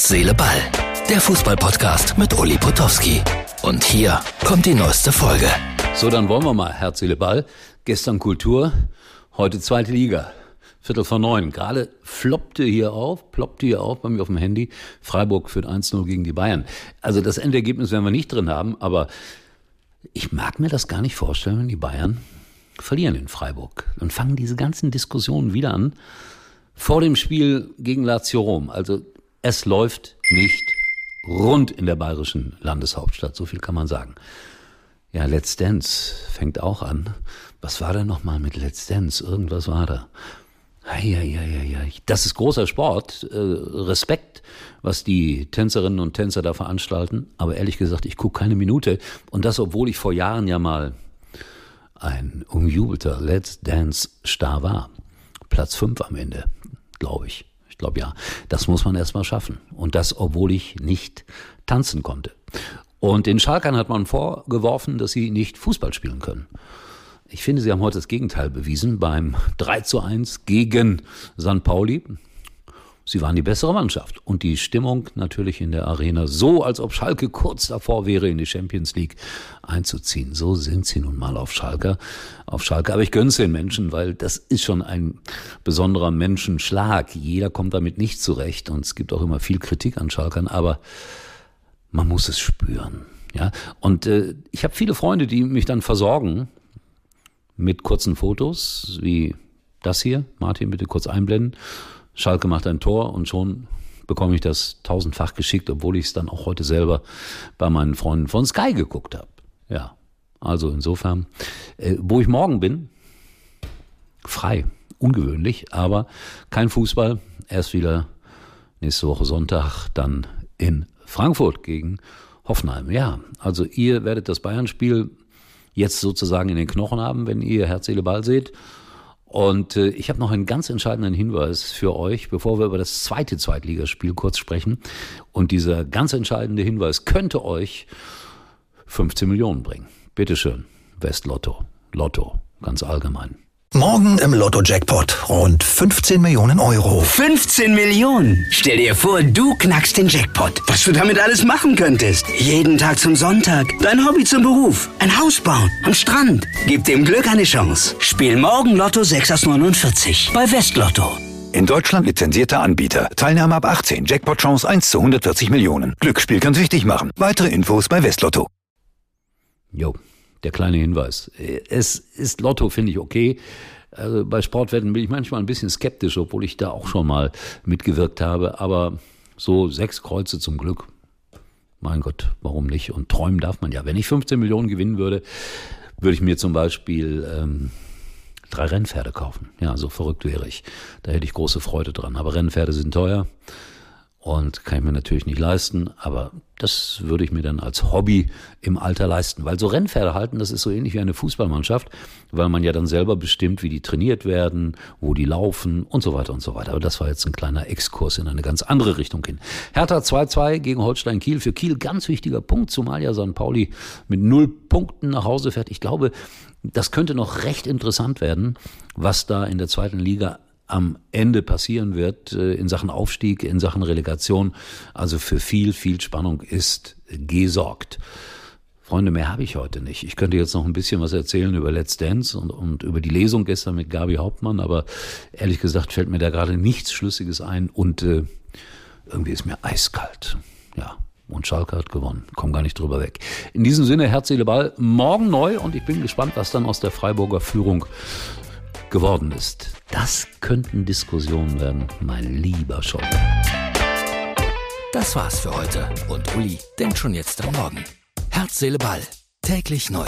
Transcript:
Herz, Seele, Ball. Der Fußballpodcast mit Uli Potowski. Und hier kommt die neueste Folge. So, dann wollen wir mal Herz, Seele, Ball. Gestern Kultur, heute zweite Liga. Viertel vor neun. Gerade floppte hier auf, ploppte hier auf bei mir auf dem Handy. Freiburg führt 1-0 gegen die Bayern. Also das Endergebnis werden wir nicht drin haben, aber ich mag mir das gar nicht vorstellen, wenn die Bayern verlieren in Freiburg. Dann fangen diese ganzen Diskussionen wieder an. Vor dem Spiel gegen Lazio Rom. Also es läuft nicht rund in der bayerischen Landeshauptstadt, so viel kann man sagen. Ja, Let's Dance fängt auch an. Was war da nochmal mit Let's Dance? Irgendwas war da. Eieieiei. Das ist großer Sport. Äh, Respekt, was die Tänzerinnen und Tänzer da veranstalten. Aber ehrlich gesagt, ich gucke keine Minute. Und das, obwohl ich vor Jahren ja mal ein umjubelter Let's Dance-Star war. Platz fünf am Ende, glaube ich. Glaube ja. Das muss man erstmal schaffen. Und das, obwohl ich nicht tanzen konnte. Und den Schalkern hat man vorgeworfen, dass sie nicht Fußball spielen können. Ich finde, sie haben heute das Gegenteil bewiesen beim 3 zu 1 gegen St. Pauli. Sie waren die bessere Mannschaft. Und die Stimmung natürlich in der Arena so, als ob Schalke kurz davor wäre, in die Champions League einzuziehen. So sind sie nun mal auf Schalke. Auf Schalke. Aber ich gönn's den Menschen, weil das ist schon ein besonderer Menschenschlag. Jeder kommt damit nicht zurecht. Und es gibt auch immer viel Kritik an Schalkern. Aber man muss es spüren. Ja, und äh, ich habe viele Freunde, die mich dann versorgen mit kurzen Fotos, wie das hier. Martin, bitte kurz einblenden. Schalke macht ein Tor und schon bekomme ich das tausendfach geschickt, obwohl ich es dann auch heute selber bei meinen Freunden von Sky geguckt habe. Ja, also insofern, äh, wo ich morgen bin, frei, ungewöhnlich, aber kein Fußball. Erst wieder nächste Woche Sonntag, dann in Frankfurt gegen Hoffenheim. Ja, also ihr werdet das Bayern-Spiel jetzt sozusagen in den Knochen haben, wenn ihr Herz, Seele, Ball seht. Und äh, ich habe noch einen ganz entscheidenden Hinweis für euch, bevor wir über das zweite Zweitligaspiel kurz sprechen. Und dieser ganz entscheidende Hinweis könnte euch 15 Millionen bringen. Bitteschön, Westlotto, Lotto, ganz allgemein. Morgen im Lotto-Jackpot rund 15 Millionen Euro. 15 Millionen? Stell dir vor, du knackst den Jackpot. Was du damit alles machen könntest. Jeden Tag zum Sonntag. Dein Hobby zum Beruf. Ein Haus bauen. Am Strand. Gib dem Glück eine Chance. Spiel morgen Lotto 6 aus 49 bei Westlotto. In Deutschland lizenzierter Anbieter. Teilnahme ab 18. Jackpot-Chance 1 zu 140 Millionen. Glücksspiel kann süchtig machen. Weitere Infos bei Westlotto. Jo, der kleine Hinweis. Es ist Lotto, finde ich okay. Also bei Sportwetten bin ich manchmal ein bisschen skeptisch, obwohl ich da auch schon mal mitgewirkt habe. Aber so sechs Kreuze zum Glück. Mein Gott, warum nicht? Und träumen darf man ja. Wenn ich 15 Millionen gewinnen würde, würde ich mir zum Beispiel ähm, drei Rennpferde kaufen. Ja, so verrückt wäre ich. Da hätte ich große Freude dran. Aber Rennpferde sind teuer und kann ich mir natürlich nicht leisten, aber das würde ich mir dann als Hobby im Alter leisten. Weil so Rennpferde halten, das ist so ähnlich wie eine Fußballmannschaft, weil man ja dann selber bestimmt, wie die trainiert werden, wo die laufen und so weiter und so weiter. Aber das war jetzt ein kleiner Exkurs in eine ganz andere Richtung hin. Hertha 2-2 gegen Holstein Kiel. Für Kiel ganz wichtiger Punkt, zumal ja St. Pauli mit null Punkten nach Hause fährt. Ich glaube, das könnte noch recht interessant werden, was da in der zweiten Liga am Ende passieren wird äh, in Sachen Aufstieg, in Sachen Relegation. Also für viel, viel Spannung ist gesorgt. Freunde, mehr habe ich heute nicht. Ich könnte jetzt noch ein bisschen was erzählen über Let's Dance und, und über die Lesung gestern mit Gabi Hauptmann, aber ehrlich gesagt fällt mir da gerade nichts Schlüssiges ein und äh, irgendwie ist mir eiskalt. Ja, und Schalke hat gewonnen. Komm gar nicht drüber weg. In diesem Sinne, Herz, Seele, Ball, morgen neu und ich bin gespannt, was dann aus der Freiburger Führung geworden ist. Das könnten Diskussionen werden, mein lieber Scholl. Das war's für heute und Uli denkt schon jetzt am Morgen. Herz, Seele, Ball. Täglich neu.